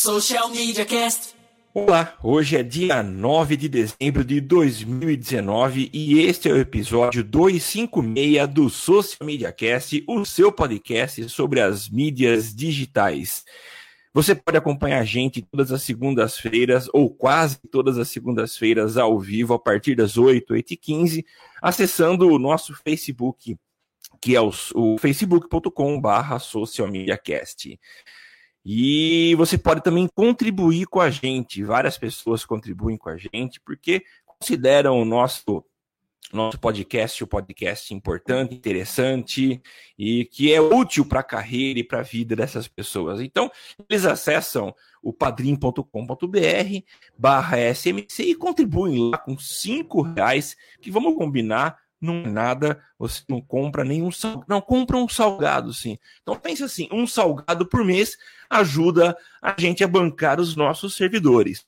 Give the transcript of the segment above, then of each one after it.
Social Media Cast. Olá, hoje é dia 9 de dezembro de 2019 e este é o episódio 256 do Social Media Cast, o seu podcast sobre as mídias digitais. Você pode acompanhar a gente todas as segundas-feiras, ou quase todas as segundas-feiras, ao vivo, a partir das 8, 8 e 15, acessando o nosso Facebook, que é o, o facebook.com.br socialmediacast. E você pode também contribuir com a gente. Várias pessoas contribuem com a gente porque consideram o nosso nosso podcast, o podcast importante, interessante e que é útil para a carreira e para a vida dessas pessoas. Então, eles acessam o padrim.com.br barra SMC e contribuem lá com cinco reais, que vamos combinar, não é nada, você não compra nenhum salgado, não, compra um salgado sim. Então pensa assim, um salgado por mês ajuda a gente a bancar os nossos servidores.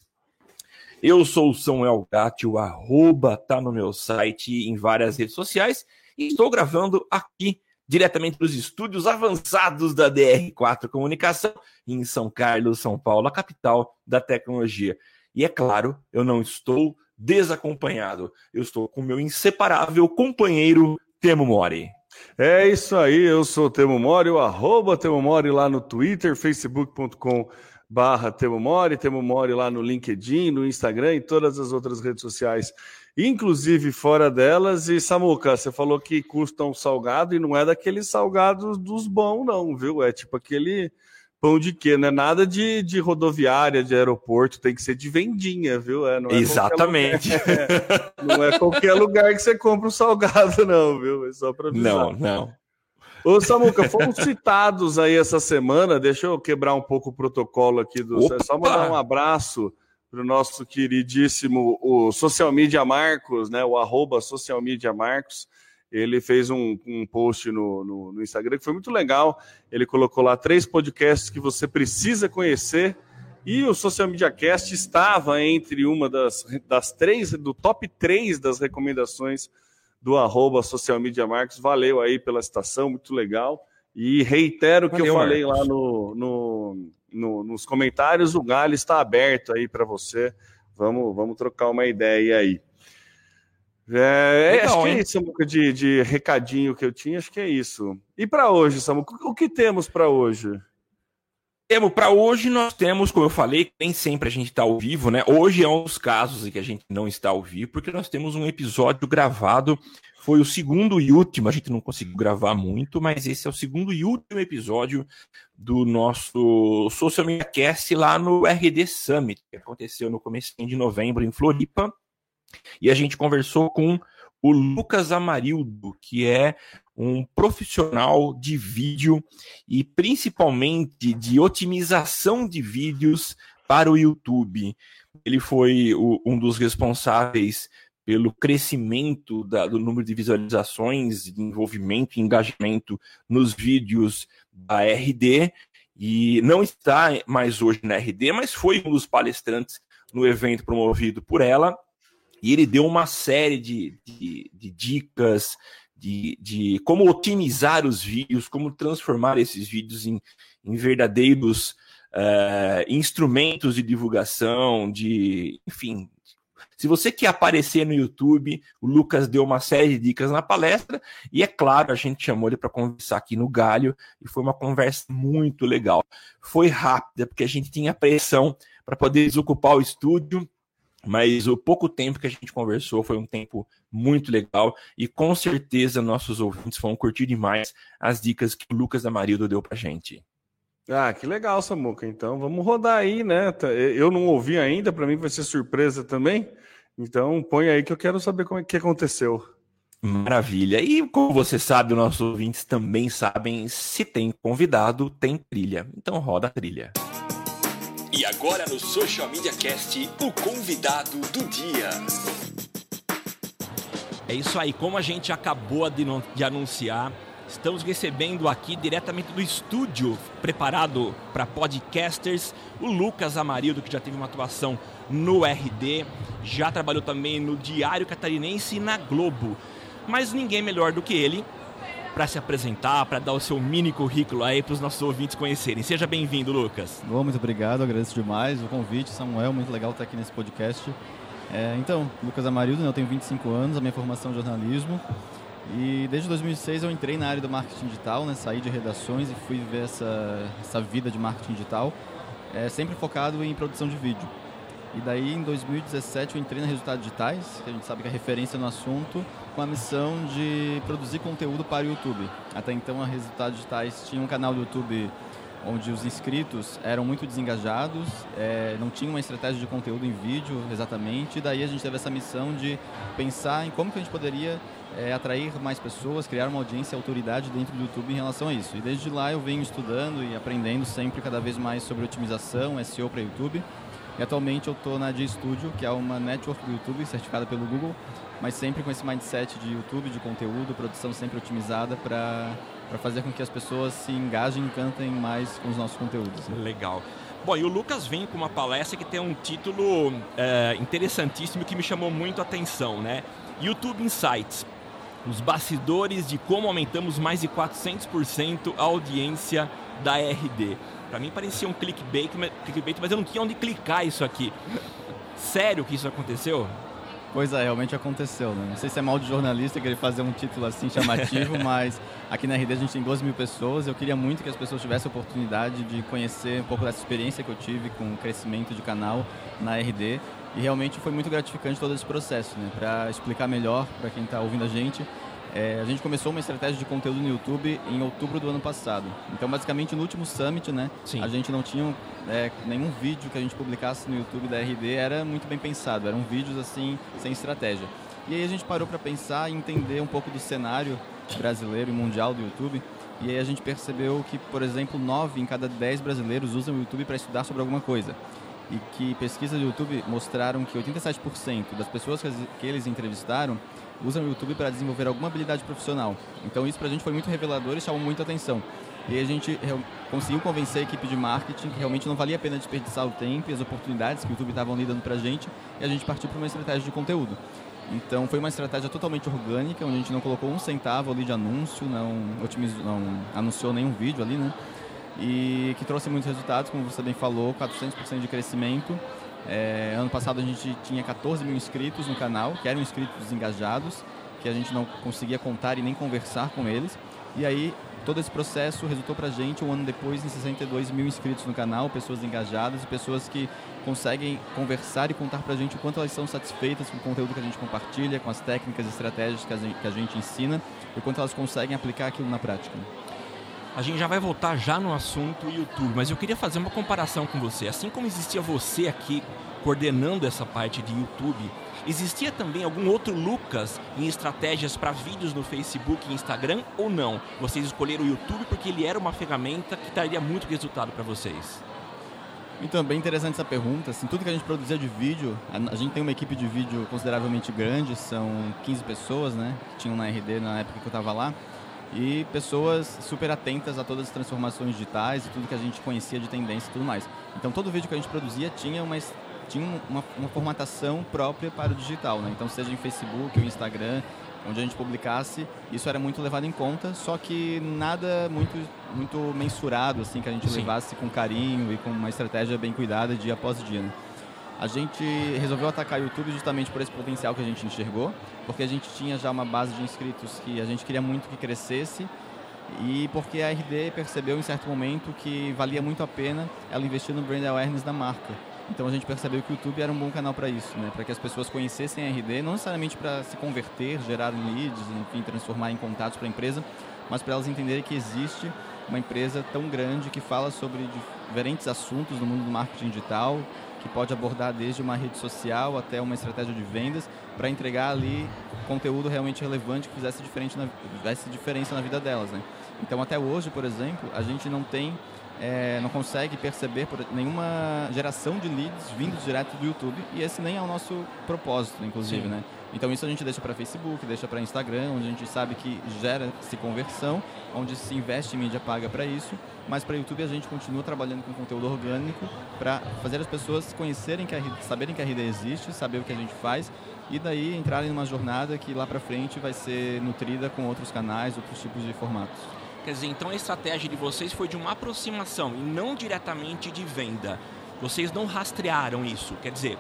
Eu sou o Samuel Gatti, o arroba tá no meu site em várias redes sociais e estou gravando aqui diretamente dos estúdios avançados da DR4 Comunicação em São Carlos, São Paulo, a capital da tecnologia. E é claro, eu não estou desacompanhado. Eu estou com meu inseparável companheiro Temo Mori. É isso aí, eu sou o Temo Mori, o arroba Temo Mori lá no Twitter, facebook.com barra Temo Mori, Temo Mori lá no LinkedIn, no Instagram e todas as outras redes sociais, inclusive fora delas. E Samuca, você falou que custam salgado e não é daqueles salgados dos bons não, viu? É tipo aquele pão de quê? Não é nada de, de rodoviária, de aeroporto, tem que ser de vendinha, viu? É, é Exatamente. Lugar, não é qualquer lugar que você compra um salgado, não, viu? É só para Não, não. Ô, Samuca, fomos citados aí essa semana, deixa eu quebrar um pouco o protocolo aqui do. Opa! Só mandar um abraço para o nosso queridíssimo o Social Media Marcos, né? O arroba Social Media Marcos ele fez um, um post no, no, no, Instagram que foi muito legal. Ele colocou lá três podcasts que você precisa conhecer. E o Social Media Cast estava entre uma das, das três, do top três das recomendações do arroba Social Media Marcos. Valeu aí pela citação, muito legal. E reitero o que eu falei Marcos. lá no, no, no, nos comentários, o galho está aberto aí para você. Vamos, vamos trocar uma ideia aí. É, Legal, acho que é isso, Samuca, de, de recadinho que eu tinha, acho que é isso. E para hoje, Samuca, o que temos para hoje? Temos para hoje, nós temos, como eu falei, nem sempre a gente está ao vivo, né? Hoje é um dos casos em que a gente não está ao vivo, porque nós temos um episódio gravado, foi o segundo e último, a gente não conseguiu gravar muito, mas esse é o segundo e último episódio do nosso Social Media Cast lá no RD Summit, que aconteceu no começo de novembro em Floripa. E a gente conversou com o Lucas Amarildo, que é um profissional de vídeo e principalmente de otimização de vídeos para o YouTube. Ele foi o, um dos responsáveis pelo crescimento da, do número de visualizações, de envolvimento e engajamento nos vídeos da RD, e não está mais hoje na RD, mas foi um dos palestrantes no evento promovido por ela, e ele deu uma série de, de, de dicas de, de, como otimizar os vídeos, como transformar esses vídeos em, em verdadeiros uh, instrumentos de divulgação, de, enfim. Se você quer aparecer no YouTube, o Lucas deu uma série de dicas na palestra e é claro, a gente chamou ele para conversar aqui no Galho e foi uma conversa muito legal. Foi rápida porque a gente tinha pressão para poder desocupar o estúdio mas o pouco tempo que a gente conversou foi um tempo muito legal e com certeza nossos ouvintes vão curtir demais as dicas que o Lucas Amarildo deu pra gente. Ah, que legal, Samuca. Então vamos rodar aí, né? Tá, eu não ouvi ainda, para mim vai ser surpresa também. Então põe aí que eu quero saber como é que aconteceu. Maravilha. E como você sabe, os nossos ouvintes também sabem, se tem convidado, tem trilha. Então roda a trilha. E agora no Social Media Cast, o convidado do dia. É isso aí, como a gente acabou de, de anunciar, estamos recebendo aqui diretamente do estúdio preparado para podcasters o Lucas Amarildo, que já teve uma atuação no RD, já trabalhou também no Diário Catarinense e na Globo. Mas ninguém melhor do que ele para se apresentar, para dar o seu mini currículo aí para os nossos ouvintes conhecerem. Seja bem-vindo, Lucas. Bom, muito obrigado, agradeço demais o convite, Samuel, muito legal estar aqui nesse podcast. É, então, Lucas Amarildo, né, eu tenho 25 anos, a minha formação é jornalismo. E desde 2006 eu entrei na área do marketing digital, né, saí de redações e fui ver essa, essa vida de marketing digital, é, sempre focado em produção de vídeo. E daí em 2017 eu entrei na Resultados Digitais, que a gente sabe que é referência no assunto, com a missão de produzir conteúdo para o YouTube. Até então a Resultados Digitais tinha um canal do YouTube onde os inscritos eram muito desengajados, é, não tinha uma estratégia de conteúdo em vídeo exatamente, e daí a gente teve essa missão de pensar em como que a gente poderia é, atrair mais pessoas, criar uma audiência autoridade dentro do YouTube em relação a isso. E desde lá eu venho estudando e aprendendo sempre cada vez mais sobre otimização, SEO para YouTube. E atualmente eu estou na G-Studio, que é uma network do YouTube certificada pelo Google, mas sempre com esse mindset de YouTube, de conteúdo, produção sempre otimizada para fazer com que as pessoas se engajem e encantem mais com os nossos conteúdos. Legal. Bom, e o Lucas vem com uma palestra que tem um título é, interessantíssimo que me chamou muito a atenção, né? YouTube Insights os bastidores de como aumentamos mais de 400% a audiência da RD. Para mim parecia um clickbait, clickbait, mas eu não tinha onde clicar isso aqui. Sério que isso aconteceu? Pois é, realmente aconteceu. Né? Não sei se é mal de jornalista querer fazer um título assim chamativo, mas aqui na RD a gente tem 12 mil pessoas. Eu queria muito que as pessoas tivessem a oportunidade de conhecer um pouco dessa experiência que eu tive com o crescimento de canal na RD. E realmente foi muito gratificante todo esse processo, né? Para explicar melhor para quem está ouvindo a gente, é, a gente começou uma estratégia de conteúdo no YouTube em outubro do ano passado. Então, basicamente, no último Summit, né? Sim. A gente não tinha é, nenhum vídeo que a gente publicasse no YouTube da RD, era muito bem pensado. Eram vídeos, assim, sem estratégia. E aí a gente parou para pensar e entender um pouco do cenário brasileiro e mundial do YouTube. E aí a gente percebeu que, por exemplo, 9 em cada 10 brasileiros usam o YouTube para estudar sobre alguma coisa e que pesquisas do YouTube mostraram que 87% das pessoas que eles entrevistaram usam o YouTube para desenvolver alguma habilidade profissional. Então isso para a gente foi muito revelador e chamou muita atenção. E a gente conseguiu convencer a equipe de marketing que realmente não valia a pena desperdiçar o tempo e as oportunidades que o YouTube estava dando para a gente e a gente partiu para uma estratégia de conteúdo. Então foi uma estratégia totalmente orgânica, onde a gente não colocou um centavo ali de anúncio, não, otimizou, não anunciou nenhum vídeo ali, né? e que trouxe muitos resultados, como você bem falou, 400% de crescimento. É, ano passado a gente tinha 14 mil inscritos no canal, que eram inscritos engajados, que a gente não conseguia contar e nem conversar com eles. E aí todo esse processo resultou para a gente um ano depois em 62 mil inscritos no canal, pessoas engajadas e pessoas que conseguem conversar e contar para a gente o quanto elas são satisfeitas com o conteúdo que a gente compartilha, com as técnicas e estratégias que a gente, que a gente ensina e o quanto elas conseguem aplicar aquilo na prática. A gente já vai voltar já no assunto YouTube, mas eu queria fazer uma comparação com você. Assim como existia você aqui coordenando essa parte de YouTube, existia também algum outro Lucas em estratégias para vídeos no Facebook e Instagram ou não? Vocês escolheram o YouTube porque ele era uma ferramenta que daria muito resultado para vocês. Então, bem interessante essa pergunta. Assim, tudo que a gente produzia de vídeo, a, gente tem uma equipe de vídeo consideravelmente grande, são 15 pessoas, né? Que tinham na RD na época que eu estava lá e pessoas super atentas a todas as transformações digitais e tudo que a gente conhecia de tendência e tudo mais. Então todo vídeo que a gente produzia tinha uma tinha uma, uma formatação própria para o digital, né? Então seja em Facebook ou Instagram, onde a gente publicasse, isso era muito levado em conta, só que nada muito muito mensurado assim que a gente Sim. levasse com carinho e com uma estratégia bem cuidada dia após dia. Né? A gente resolveu atacar o YouTube justamente por esse potencial que a gente enxergou, porque a gente tinha já uma base de inscritos que a gente queria muito que crescesse e porque a RD percebeu em certo momento que valia muito a pena ela investir no brand awareness da marca. Então a gente percebeu que o YouTube era um bom canal para isso, né? para que as pessoas conhecessem a RD, não necessariamente para se converter, gerar leads, enfim, transformar em contatos para a empresa, mas para elas entenderem que existe uma empresa tão grande que fala sobre diferentes assuntos no mundo do marketing digital, que pode abordar desde uma rede social até uma estratégia de vendas para entregar ali conteúdo realmente relevante que fizesse, diferente na, fizesse diferença na vida delas. Né? Então, até hoje, por exemplo, a gente não tem, é, não consegue perceber por nenhuma geração de leads vindos direto do YouTube e esse nem é o nosso propósito, inclusive, Sim. né? Então isso a gente deixa para Facebook, deixa para Instagram, onde a gente sabe que gera-se conversão, onde se investe em mídia paga para isso, mas para YouTube a gente continua trabalhando com conteúdo orgânico para fazer as pessoas conhecerem que a saberem que a RD existe, saber o que a gente faz e daí entrarem numa jornada que lá para frente vai ser nutrida com outros canais, outros tipos de formatos. Quer dizer, então a estratégia de vocês foi de uma aproximação e não diretamente de venda. Vocês não rastrearam isso. Quer dizer,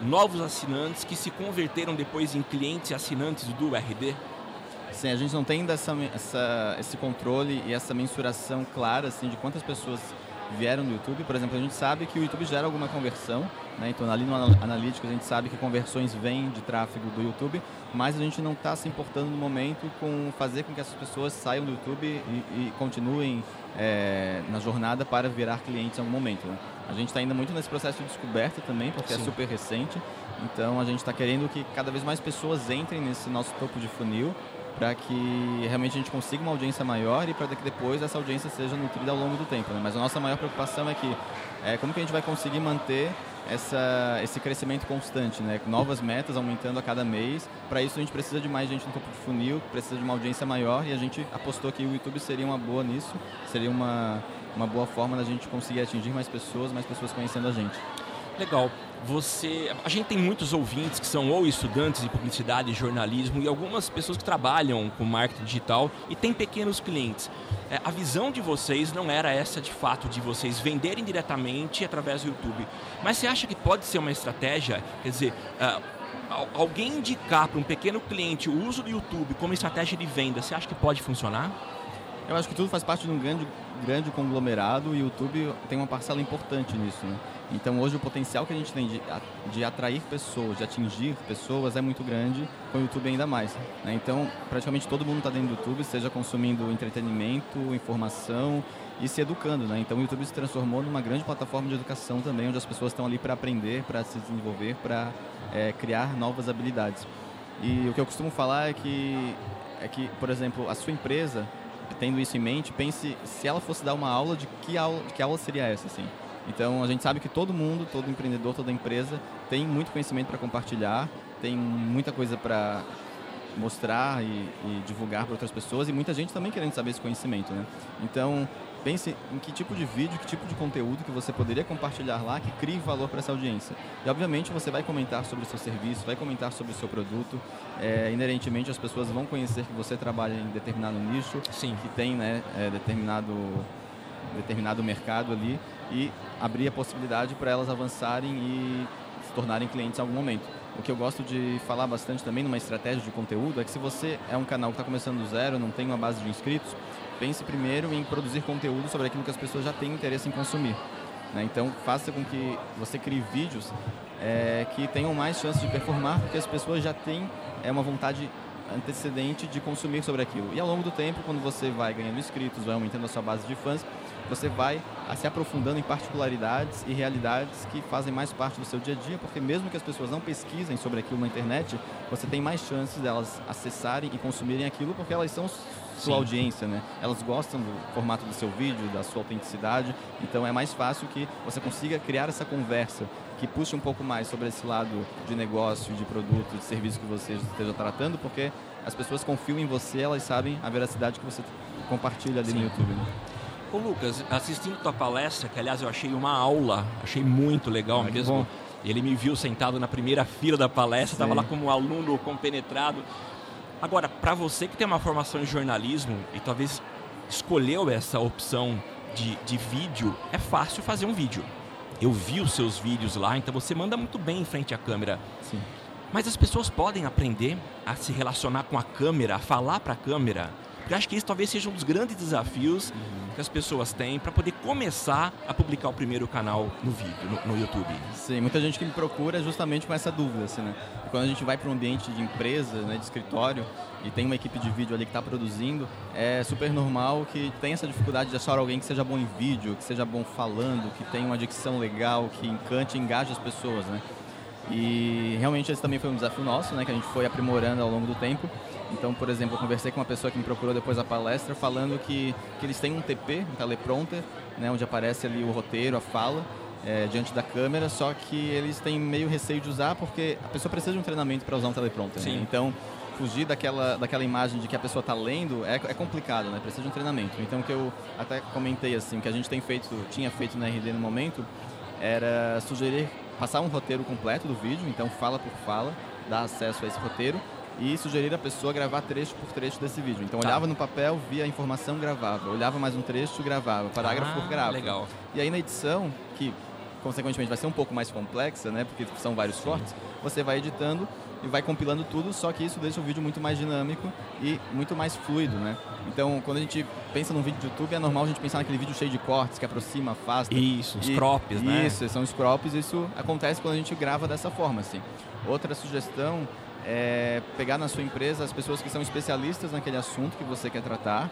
novos assinantes que se converteram depois em clientes e assinantes do RD? Sim, a gente não tem dessa, essa, esse controle e essa mensuração clara assim, de quantas pessoas vieram do YouTube. Por exemplo, a gente sabe que o YouTube gera alguma conversão, né? então ali no analítico a gente sabe que conversões vêm de tráfego do YouTube, mas a gente não está se importando no momento com fazer com que essas pessoas saiam do YouTube e, e continuem é, na jornada para virar clientes em algum momento. Né? A gente está ainda muito nesse processo de descoberta também, porque é Sim. é super recente. Então a gente está querendo que cada vez mais pessoas entrem nesse nosso topo de funil para que realmente a gente consiga uma audiência maior e para que depois essa audiência seja nutrida ao longo do tempo. Né? Mas a nossa maior preocupação é que é, como que a gente vai conseguir manter essa, esse crescimento constante, né? novas metas aumentando a cada mês. Para isso a gente precisa de mais gente no topo de funil, precisa de uma audiência maior e a gente apostou que o YouTube seria uma boa nisso, seria uma, uma boa forma da gente conseguir atingir mais pessoas, mais pessoas conhecendo a gente. Legal você. A gente tem muitos ouvintes que são ou estudantes de publicidade jornalismo e algumas pessoas que trabalham com marketing digital e têm pequenos clientes. É, a visão de vocês não era essa de fato de vocês venderem diretamente através do YouTube. Mas você acha que pode ser uma estratégia? Quer dizer. Uh, alguém indicar para um pequeno cliente o uso do YouTube como estratégia de venda, você acha que pode funcionar? Eu acho que tudo faz parte de um grande, grande conglomerado e o YouTube tem uma parcela importante nisso. Né? Então hoje o potencial que a gente tem de, de atrair pessoas, de atingir pessoas é muito grande, com o YouTube ainda mais. Né? Então praticamente todo mundo está dentro do YouTube, seja consumindo entretenimento, informação e se educando. Né? Então o YouTube se transformou numa grande plataforma de educação também, onde as pessoas estão ali para aprender, para se desenvolver, para é, criar novas habilidades. E o que eu costumo falar é que, é que, por exemplo, a sua empresa, tendo isso em mente, pense se ela fosse dar uma aula, de que aula, que aula seria essa, assim? Então a gente sabe que todo mundo, todo empreendedor, toda empresa tem muito conhecimento para compartilhar, tem muita coisa para mostrar e, e divulgar para outras pessoas e muita gente também querendo saber esse conhecimento, né? Então pense em que tipo de vídeo, que tipo de conteúdo que você poderia compartilhar lá que crie valor para essa audiência. E obviamente você vai comentar sobre o seu serviço, vai comentar sobre o seu produto. É, inerentemente as pessoas vão conhecer que você trabalha em determinado nicho, Sim. que tem né, é, determinado determinado mercado ali e abrir a possibilidade para elas avançarem e se tornarem clientes em algum momento. O que eu gosto de falar bastante também numa estratégia de conteúdo é que se você é um canal que está começando do zero, não tem uma base de inscritos, pense primeiro em produzir conteúdo sobre aquilo que as pessoas já têm interesse em consumir. Né? Então, faça com que você crie vídeos é, que tenham mais chances de performar, porque as pessoas já têm é, uma vontade antecedente de consumir sobre aquilo. E ao longo do tempo, quando você vai ganhando inscritos, vai aumentando a sua base de fãs, você vai se aprofundando em particularidades e realidades que fazem mais parte do seu dia a dia, porque mesmo que as pessoas não pesquisem sobre aquilo na internet, você tem mais chances delas acessarem e consumirem aquilo, porque elas são sua Sim. audiência, né? Elas gostam do formato do seu vídeo, da sua autenticidade, então é mais fácil que você consiga criar essa conversa que puxe um pouco mais sobre esse lado de negócio, de produto, de serviço que você esteja tratando, porque as pessoas confiam em você, elas sabem a veracidade que você compartilha ali Sim. no YouTube. Né? Ô Lucas, assistindo tua palestra, que aliás eu achei uma aula, achei muito legal ah, mesmo. Ele me viu sentado na primeira fila da palestra, estava lá como um aluno compenetrado. Agora, para você que tem uma formação em jornalismo e talvez escolheu essa opção de, de vídeo, é fácil fazer um vídeo. Eu vi os seus vídeos lá, então você manda muito bem em frente à câmera. Sim. Mas as pessoas podem aprender a se relacionar com a câmera, a falar para a câmera. Porque acho que isso talvez seja um dos grandes desafios uhum que as pessoas têm para poder começar a publicar o primeiro canal no vídeo, no, no, YouTube? Sim, muita gente que me procura justamente com essa dúvida, assim, né? quando a gente vai para um ambiente de empresa, né, de escritório, e tem uma equipe de vídeo ali que está produzindo, é super normal que tenha essa dificuldade de achar alguém que seja bom em vídeo, que seja bom falando, que tenha uma dicção legal, que encante e engaje as pessoas, né? E realmente esse também foi um desafio nosso, né, que a gente foi aprimorando ao longo do tempo. Então, por exemplo, eu conversei com uma pessoa que me procurou depois da palestra falando que, que eles têm um TP, um teleprompter, né, onde aparece ali o roteiro, a fala, é, diante da câmera, só que eles têm meio receio de usar porque a pessoa precisa de um treinamento para usar um teleprompter. Né? Então, fugir daquela, daquela imagem de que a pessoa está lendo é, é complicado, né? Precisa de um treinamento. Então, o que eu até comentei assim, que a gente tem feito, tinha feito na RD no momento, era sugerir passar um roteiro completo do vídeo, então fala por fala, dar acesso a esse roteiro e sugerir a pessoa gravar trecho por trecho desse vídeo. Então tá. olhava no papel, via a informação, gravava. Olhava mais um trecho, gravava. Parágrafo ah, por gráfico. Legal. E aí na edição, que consequentemente vai ser um pouco mais complexa, né? Porque são vários Sim. cortes, você vai editando e vai compilando tudo, só que isso deixa o vídeo muito mais dinâmico e muito mais fluido, né? Então, quando a gente pensa num vídeo de YouTube, é normal a gente pensar naquele vídeo cheio de cortes, que aproxima, afasta. Isso, os crops, né? Isso, são os crops, isso acontece quando a gente grava dessa forma, assim. Outra sugestão é pegar na sua empresa as pessoas que são especialistas naquele assunto que você quer tratar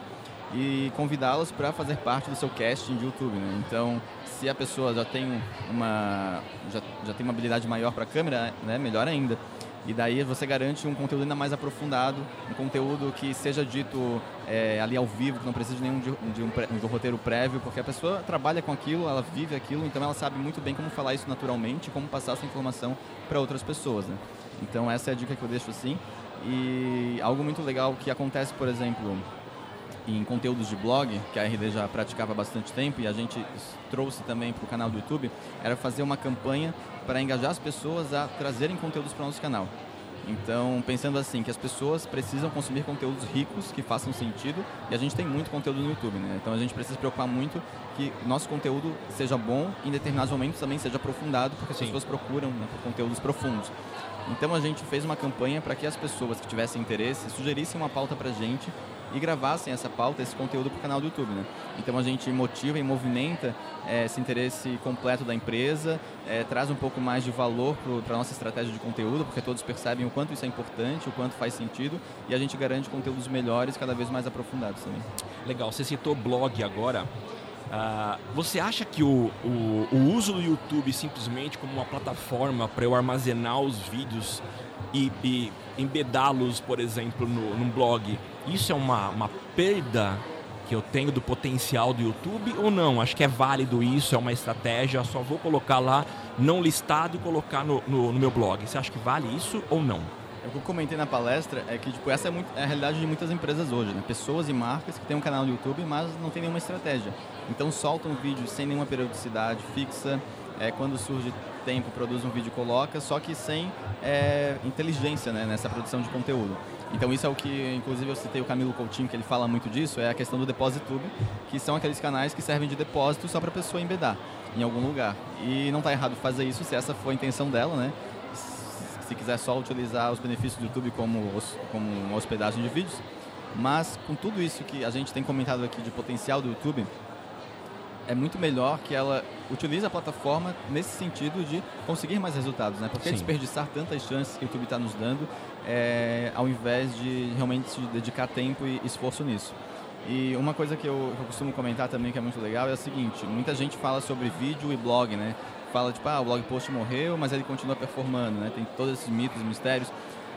e convidá-las para fazer parte do seu casting de YouTube, né? Então, se a pessoa já tem uma já, já tem uma habilidade maior para a câmera, né, melhor ainda. E daí você garante um conteúdo ainda mais aprofundado, um conteúdo que seja dito é, ali ao vivo, que não precisa de nenhum de, de, um, de um roteiro prévio, porque a pessoa trabalha com aquilo, ela vive aquilo, então ela sabe muito bem como falar isso naturalmente, como passar essa informação para outras pessoas. Né? Então essa é a dica que eu deixo assim. E algo muito legal que acontece, por exemplo, em conteúdos de blog, que a RD já praticava há bastante tempo e a gente trouxe também para o canal do YouTube, era fazer uma campanha para engajar as pessoas a trazerem conteúdos para o nosso canal. Então, pensando assim, que as pessoas precisam consumir conteúdos ricos, que façam sentido, e a gente tem muito conteúdo no YouTube, né? Então a gente precisa se preocupar muito que nosso conteúdo seja bom, em determinados momentos também seja aprofundado, porque as Sim. pessoas procuram né, por conteúdos profundos. Então a gente fez uma campanha para que as pessoas que tivessem interesse sugerissem uma pauta para a gente e gravassem essa pauta, esse conteúdo para o canal do YouTube. Né? Então a gente motiva e movimenta é, esse interesse completo da empresa, é, traz um pouco mais de valor para a nossa estratégia de conteúdo, porque todos percebem o quanto isso é importante, o quanto faz sentido, e a gente garante conteúdos melhores, cada vez mais aprofundados também. Legal, você citou blog agora. Uh, você acha que o, o, o, uso do YouTube simplesmente como uma plataforma para eu armazenar os vídeos e, e embedá-los, por exemplo, no, num blog, isso é uma, uma perda que eu tenho do potencial do YouTube ou não? Acho que é válido isso, é uma estratégia, só vou colocar lá não listado e colocar no, no, no meu blog. Você acha que vale isso ou não? O que eu comentei na palestra é que tipo, essa é, muito, é, a realidade de muitas empresas hoje, né? Pessoas e marcas que têm um canal no YouTube, mas não tem nenhuma estratégia. Então soltam vídeo sem nenhuma periodicidade fixa, é, quando surge tempo produz um vídeo e coloca, só que sem é, inteligência né, nessa produção de conteúdo. Então isso é o que, inclusive eu citei o Camilo Coutinho, que ele fala muito disso, é a questão do DepositTube, que são aqueles canais que servem de depósito só para a pessoa embedar em algum lugar. E não está errado fazer isso se essa for a intenção dela, né? Se quiser só utilizar os benefícios do YouTube como, como hospedagem de vídeos. Mas com tudo isso que a gente tem comentado aqui de potencial do YouTube, é muito melhor que ela utilize a plataforma nesse sentido de conseguir mais resultados, né? Porque Sim. desperdiçar tantas chances que o YouTube está nos dando, é, ao invés de realmente se dedicar tempo e esforço nisso. E uma coisa que eu, que eu, costumo comentar também que é muito legal é o seguinte, muita gente fala sobre vídeo e blog, né? Fala tipo, ah, o blog post morreu, mas ele continua performando, né? Tem todos esses mitos, mistérios.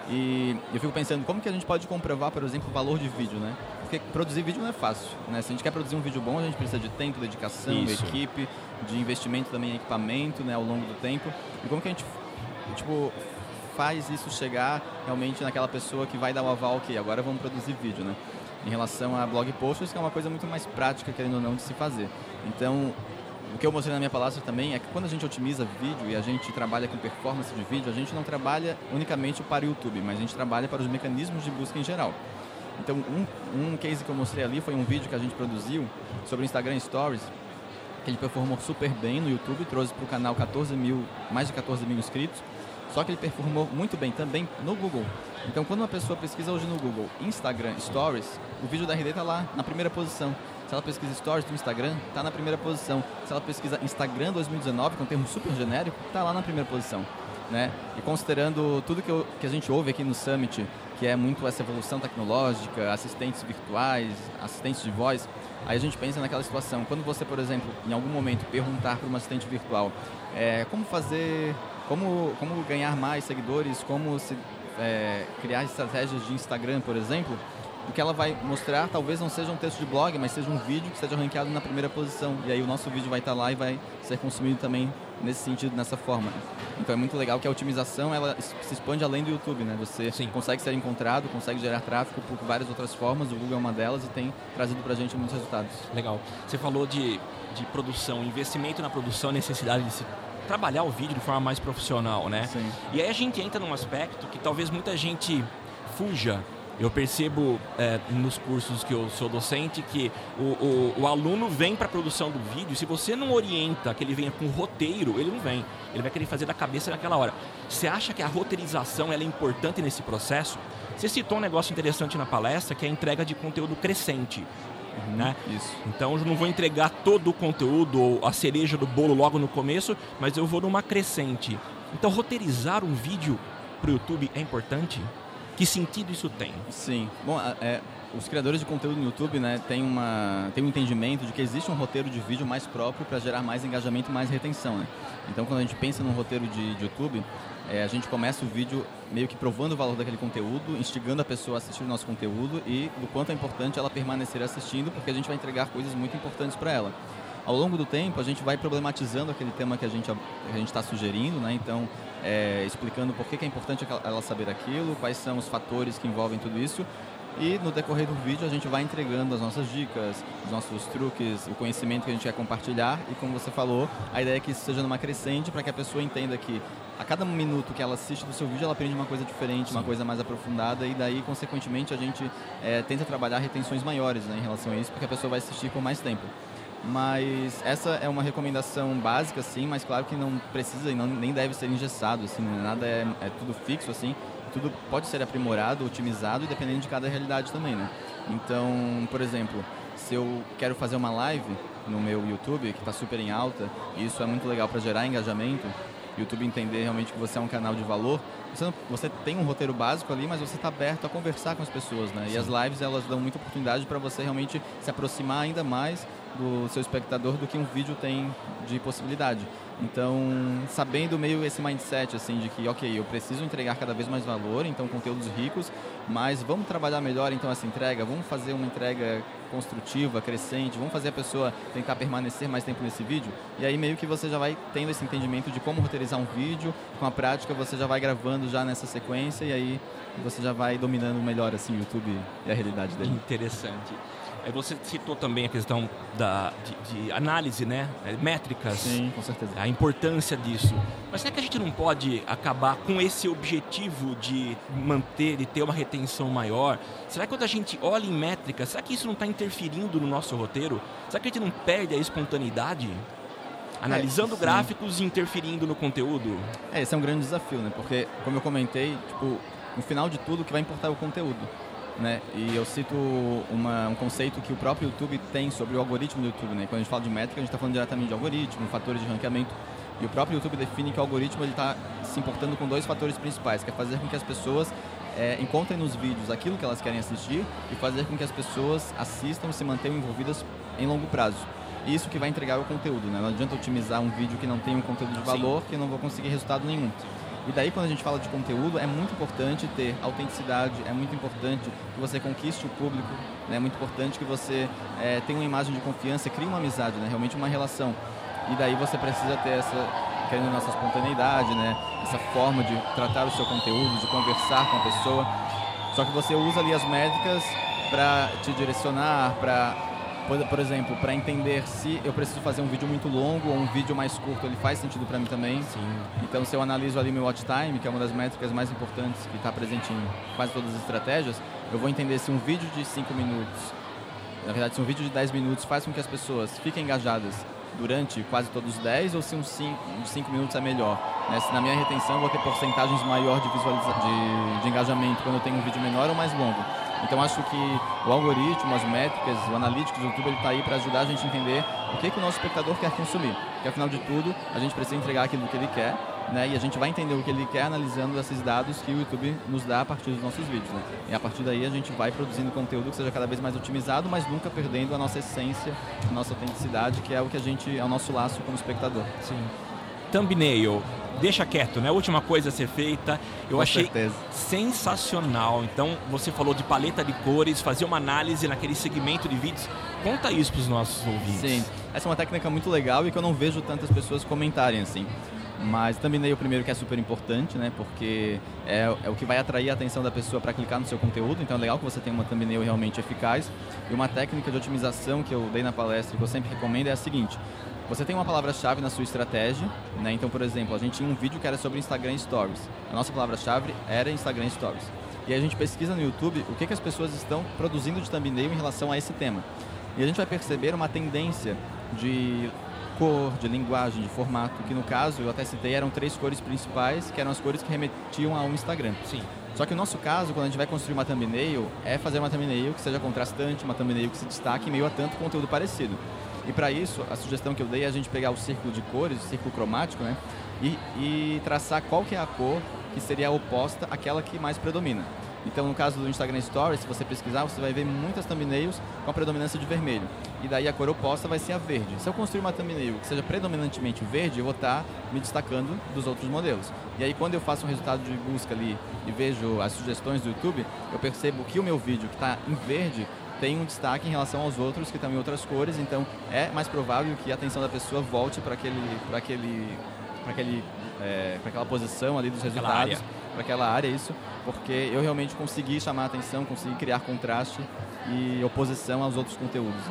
E eu fico pensando, como que a gente pode comprovar, por exemplo, o valor de vídeo, né? Porque produzir vídeo não é fácil, né? Se a gente quer produzir um vídeo bom, a gente precisa de tempo, dedicação, Isso. equipe, de investimento também em equipamento, né, ao longo do tempo. E como que a gente, tipo, faz isso chegar realmente naquela pessoa que vai dar o aval que agora vamos produzir vídeo, né? Em relação a blog posts, que é uma coisa muito mais prática, querendo ou não, de se fazer. Então, que eu mostrei na minha palestra também é que quando a gente otimiza vídeo e a gente trabalha com performance de vídeo, a gente não trabalha unicamente para o YouTube, mas a gente trabalha para os mecanismos de busca em geral. Então, um, um case que eu mostrei ali foi um vídeo que a gente produziu sobre o Instagram Stories, que ele performou super bem no YouTube, trouxe para o canal 14 mil, mais de 14 mil inscritos, só que ele performou muito bem também no Google. Então, quando uma pessoa pesquisa hoje no Google Instagram Stories, o vídeo da RD está lá na primeira posição. Se ela pesquisa Stories do Instagram, está na primeira posição. Se ela pesquisa Instagram 2019, que é um termo super genérico, está lá na primeira posição. Né? E considerando tudo que, eu, que a gente ouve aqui no Summit, que é muito essa evolução tecnológica, assistentes virtuais, assistentes de voz, aí a gente pensa naquela situação. Quando você, por exemplo, em algum momento perguntar para uma assistente virtual é, como fazer, como, como ganhar mais seguidores, como se, é, criar estratégias de Instagram, por exemplo, o que ela vai mostrar talvez não seja um texto de blog, mas seja um vídeo que seja ranqueado na primeira posição. E aí o nosso vídeo vai estar lá e vai ser consumido também nesse sentido, nessa forma. Então é muito legal que a otimização ela se expande além do YouTube, né? Você Sim. consegue ser encontrado, consegue gerar tráfego por várias outras formas, o Google é uma delas e tem trazido pra gente muitos resultados. Legal. Você falou de, de produção, investimento na produção, necessidade de se trabalhar o vídeo de forma mais profissional, né? Sim. E aí a gente entra num aspecto que talvez muita gente fuja eu percebo é, nos cursos que eu sou docente que o, o, o aluno vem para a produção do vídeo. Se você não orienta que ele venha com roteiro, ele não vem. Ele vai querer fazer da cabeça naquela hora. Você acha que a roteirização é importante nesse processo? Você citou um negócio interessante na palestra que é a entrega de conteúdo crescente. Uhum, né? Isso. Então eu não vou entregar todo o conteúdo ou a cereja do bolo logo no começo, mas eu vou numa crescente. Então roteirizar um vídeo para o YouTube é importante? Que sentido isso tem? Sim. Bom, é, os criadores de conteúdo no YouTube né, têm, uma, têm um entendimento de que existe um roteiro de vídeo mais próprio para gerar mais engajamento e mais retenção. Né? Então, quando a gente pensa num roteiro de, de YouTube, é, a gente começa o vídeo meio que provando o valor daquele conteúdo, instigando a pessoa a assistir o nosso conteúdo e do quanto é importante ela permanecer assistindo, porque a gente vai entregar coisas muito importantes para ela ao longo do tempo a gente vai problematizando aquele tema que a gente está sugerindo, né? Então é, explicando por que, que é importante ela saber aquilo, quais são os fatores que envolvem tudo isso. E no decorrer do vídeo a gente vai entregando as nossas dicas, os nossos truques, o conhecimento que a gente quer compartilhar. E como você falou, a ideia é que isso seja numa crescente para que a pessoa entenda que a cada minuto que ela assiste do seu vídeo ela aprende uma coisa diferente, Sim. uma coisa mais aprofundada. E daí, consequentemente, a gente é, tenta trabalhar retenções maiores né, em relação a isso, porque a pessoa vai assistir por mais tempo. Mas essa é uma recomendação básica, sim, mas claro que não precisa e não, nem deve ser engessado, assim, né? nada é, é tudo fixo, assim, tudo pode ser aprimorado, otimizado, dependendo de cada realidade também, né? Então, por exemplo, se eu quero fazer uma live no meu YouTube, que está super em alta, e isso é muito legal para gerar engajamento, YouTube entender realmente que você é um canal de valor, você, não, você tem um roteiro básico ali, mas você está aberto a conversar com as pessoas, né? Sim. E as lives, elas dão muita oportunidade para você realmente se aproximar ainda mais do seu espectador do que um vídeo tem de possibilidade. Então, sabendo meio esse mindset assim de que, ok, eu preciso entregar cada vez mais valor, então conteúdos ricos, mas vamos trabalhar melhor então essa entrega, vamos fazer uma entrega construtiva, crescente, vamos fazer a pessoa tentar permanecer mais tempo nesse vídeo. E aí meio que você já vai tendo esse entendimento de como roteirizar um vídeo, com a prática você já vai gravando já nessa sequência e aí você já vai dominando melhor assim o YouTube e a realidade dele. Interessante. Aí você citou também a questão da, de, de, análise, né? É, métricas. Sim, com certeza. A importância disso. Mas será que a gente não pode acabar com esse objetivo de manter e ter uma retenção maior? Será que quando a gente olha em métricas, será que isso não está interferindo no nosso roteiro? Será que a gente não perde a espontaneidade? Analisando é, gráficos e interferindo no conteúdo? É, esse é um grande desafio, né? Porque, como eu comentei, tipo, no final de tudo, o que vai importar é o conteúdo. Né? E eu cito uma, um conceito que o próprio YouTube tem sobre o algoritmo do YouTube. Né? Quando a gente fala de métrica, a gente está falando diretamente de algoritmo, fatores de ranqueamento. E o próprio YouTube define que o algoritmo está se importando com dois fatores principais, que é fazer com que as pessoas é, encontrem nos vídeos aquilo que elas querem assistir e fazer com que as pessoas assistam e se mantenham envolvidas em longo prazo. Isso que vai entregar o conteúdo, né? Não adianta otimizar um vídeo que não tem um conteúdo de valor, Sim. que não vou conseguir resultado nenhum. E daí, quando a gente fala de conteúdo, é muito importante ter autenticidade, é muito importante que você conquiste o público, né? é muito importante que você é, tenha uma imagem de confiança, crie uma amizade, né? realmente uma relação. E daí você precisa ter essa, querendo nossa espontaneidade, né? essa forma de tratar o seu conteúdo, de conversar com a pessoa. Só que você usa ali as métricas para te direcionar, para por, por exemplo, para entender se eu preciso fazer um vídeo muito longo ou um vídeo mais curto, ele faz sentido para mim também. Sim. Então, se eu analiso ali meu watch time, que é uma das métricas mais importantes que está presente em quase todas as estratégias, eu vou entender se um vídeo de 5 minutos, na verdade, se um vídeo de 10 minutos faz com que as pessoas fiquem engajadas durante quase todos os 10 ou se um 5 minutos é melhor. Né? Se na minha retenção eu vou ter porcentagens maior de, de, de engajamento quando eu tenho um vídeo menor ou mais longo. Então acho que o algoritmo, as métricas, o analítico do YouTube está aí para ajudar a gente a entender o que, que o nosso espectador quer consumir. Porque afinal de tudo, a gente precisa entregar aquilo que ele quer, né? E a gente vai entender o que ele quer analisando esses dados que o YouTube nos dá a partir dos nossos vídeos, né? E a partir daí a gente vai produzindo conteúdo que seja cada vez mais otimizado, mas nunca perdendo a nossa essência, a nossa autenticidade, que é o que a gente é o nosso laço como espectador. Sim. Thumbnail deixa quieto, né? A última coisa a ser feita. Eu Com achei certeza. sensacional. Então, você falou de paleta de cores, fazer uma análise naquele segmento de vídeos. Conta isso para os nossos ouvintes. Sim, essa é uma técnica muito legal e que eu não vejo tantas pessoas comentarem assim. Mas também o primeiro que é super importante, né? Porque é, é o que vai atrair a atenção da pessoa para clicar no seu conteúdo. Então é legal que você tenha uma thumbnail realmente eficaz. E uma técnica de otimização que eu dei na palestra que eu sempre recomendo é a seguinte: você tem uma palavra-chave na sua estratégia, né? Então, por exemplo, a gente tinha um vídeo que era sobre Instagram Stories. A nossa palavra-chave era Instagram Stories. E a gente pesquisa no YouTube o que, que as pessoas estão produzindo de thumbnail em relação a esse tema. E a gente vai perceber uma tendência de cor, de linguagem, de formato, que no caso, eu até citei, eram três cores principais, que eram as cores que remetiam ao Instagram. Sim. Só que o nosso caso, quando a gente vai construir uma thumbnail, é fazer uma thumbnail que seja contrastante, uma thumbnail que se destaque em meio a tanto conteúdo parecido. E para isso, a sugestão que eu dei é a gente pegar o círculo de cores, o círculo cromático, né? E, e traçar qual que é a cor que seria a oposta àquela que mais predomina. Então, no caso do Instagram Stories, se você pesquisar, você vai ver muitas thumbnails com a predominância de vermelho. E daí a cor oposta vai ser a verde. Se eu construir uma thumbnail que seja predominantemente verde, eu vou estar me destacando dos outros modelos. E aí, quando eu faço um resultado de busca ali e vejo as sugestões do YouTube, eu percebo que o meu vídeo que está em verde tem um destaque em relação aos outros que estão em outras cores, então é mais provável que a atenção da pessoa volte para aquele, para aquele, para aquele, é, para aquela posição ali dos resultados, para aquela área isso, porque eu realmente consegui chamar atenção, consegui criar contraste e oposição aos outros conteúdos.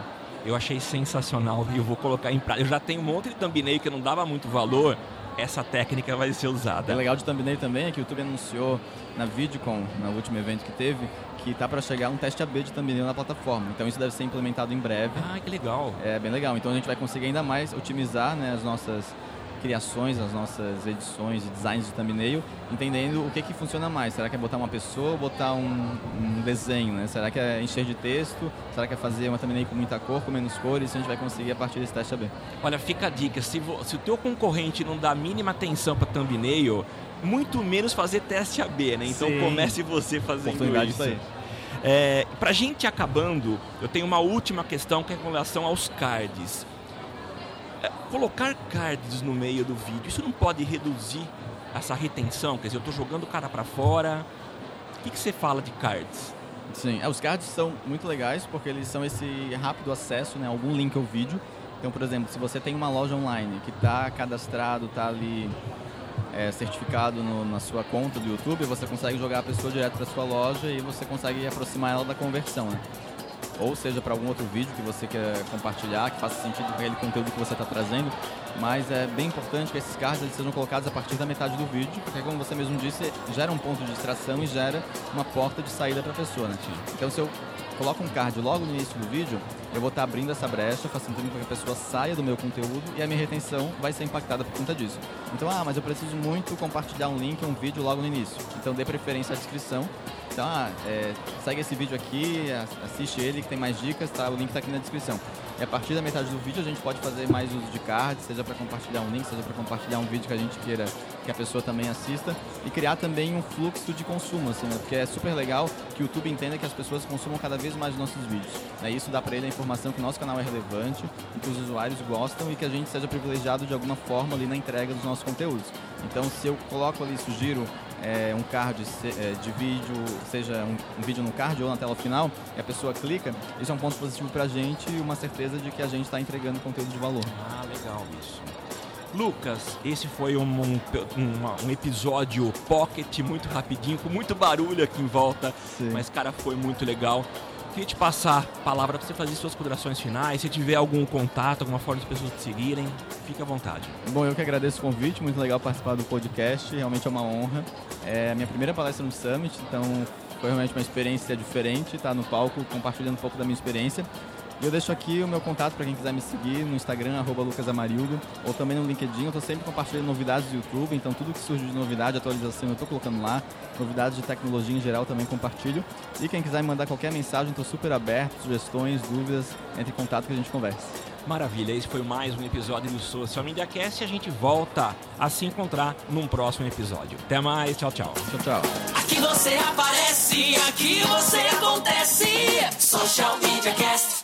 Eu achei sensacional e eu vou colocar em prática. Eu já tenho um monte de thumbnail que eu não dava muito valor. Essa técnica vai ser usada. O legal de thumbnail também é que o YouTube anunciou na VidCon, no último evento que teve, que tá para chegar um teste AB de thumbnail na plataforma. Então isso deve ser implementado em breve. Ah, que legal. É bem legal. Então a gente vai conseguir ainda mais otimizar né, as nossas criações, as nossas edições e designs de thumbnail, entendendo o que, que funciona mais. Será que é botar uma pessoa ou botar um, um desenho? Né? Será que é encher de texto? Será que é fazer uma thumbnail com muita cor, com menos cores? Isso a gente vai conseguir a partir desse teste AB. Olha, fica a dica. Se, se o teu concorrente não dá a mínima atenção para thumbnail, muito menos fazer teste AB, né? Então Sim. comece você fazendo isso. aí. É, pra gente acabando, eu tenho uma última questão que é com relação aos cards. Colocar cards no meio do vídeo, isso não pode reduzir essa retenção? Quer dizer, eu estou jogando o cara para fora. O que, que você fala de cards? Sim, é, os cards são muito legais porque eles são esse rápido acesso né, algum link ao vídeo. Então, por exemplo, se você tem uma loja online que está cadastrado, está ali é, certificado no- na sua conta do YouTube, você consegue jogar a pessoa direto para sua loja e você consegue aproximar ela da conversão. Né? Ou seja, para algum outro vídeo que você quer compartilhar, que faça sentido com aquele conteúdo que você está trazendo. Mas é bem importante que esses cards eles sejam colocados a partir da metade do vídeo, porque como você mesmo disse, gera um ponto de distração e gera uma porta de saída para a pessoa. Né? Então se eu coloco um card logo no início do vídeo, eu vou estar abrindo essa brecha, facilitando com que a pessoa saia do meu conteúdo e a minha retenção vai ser impactada por conta disso. Então, ah, mas eu preciso muito compartilhar um link, um vídeo logo no início. Então dê preferência à descrição. Então, ah, é, segue esse vídeo aqui, assiste ele que tem mais dicas, tá? O link está aqui na descrição. E a partir da metade do vídeo a gente pode fazer mais uso de cards, seja para compartilhar um link, seja para compartilhar um vídeo que a gente queira que a pessoa também assista e criar também um fluxo de consumo, assim, né? Porque é super legal que o YouTube entenda que as pessoas consumam cada vez mais os nossos vídeos. Né? Isso dá para ele a informação que o nosso canal é relevante, que os usuários gostam e que a gente seja privilegiado de alguma forma ali na entrega dos nossos conteúdos. Então, se eu coloco ali, sugiro é, um card é, de vídeo, seja um, um vídeo no card ou na tela final, e a pessoa clica, isso é um ponto positivo pra gente e uma certeza de que a gente está entregando conteúdo de valor. Ah, legal isso. Lucas, esse foi um, um, uma- um episódio pocket muito rapidinho, com muito barulho aqui em volta, Sim. mas cara, foi muito legal. Queria te passar a palavra para você fazer suas considerações finais. Se tiver algum contato, alguma forma de pessoas te seguirem, fique à vontade. Bom, eu que agradeço o convite, muito legal participar do podcast, realmente é uma honra. É a minha primeira palestra no Summit, então foi realmente uma experiência diferente, estar no palco compartilhando um pouco da minha experiência. E eu deixo aqui o meu contato para quem quiser me seguir no Instagram, arroba lucasamarildo, ou também no LinkedIn. Eu estou sempre compartilhando novidades do YouTube, então tudo que surge de novidade, atualização, eu estou colocando lá. Novidades de tecnologia em geral também compartilho. E quem quiser me mandar qualquer mensagem, estou super aberto, sugestões, dúvidas, entre em contato que a gente conversa. Maravilha, esse foi mais um episódio do Social Media Cast e a gente volta a se encontrar num próximo episódio. Até mais, tchau, tchau. Tchau, tchau. Aqui você aparece, aqui você acontece. Social Media Cast.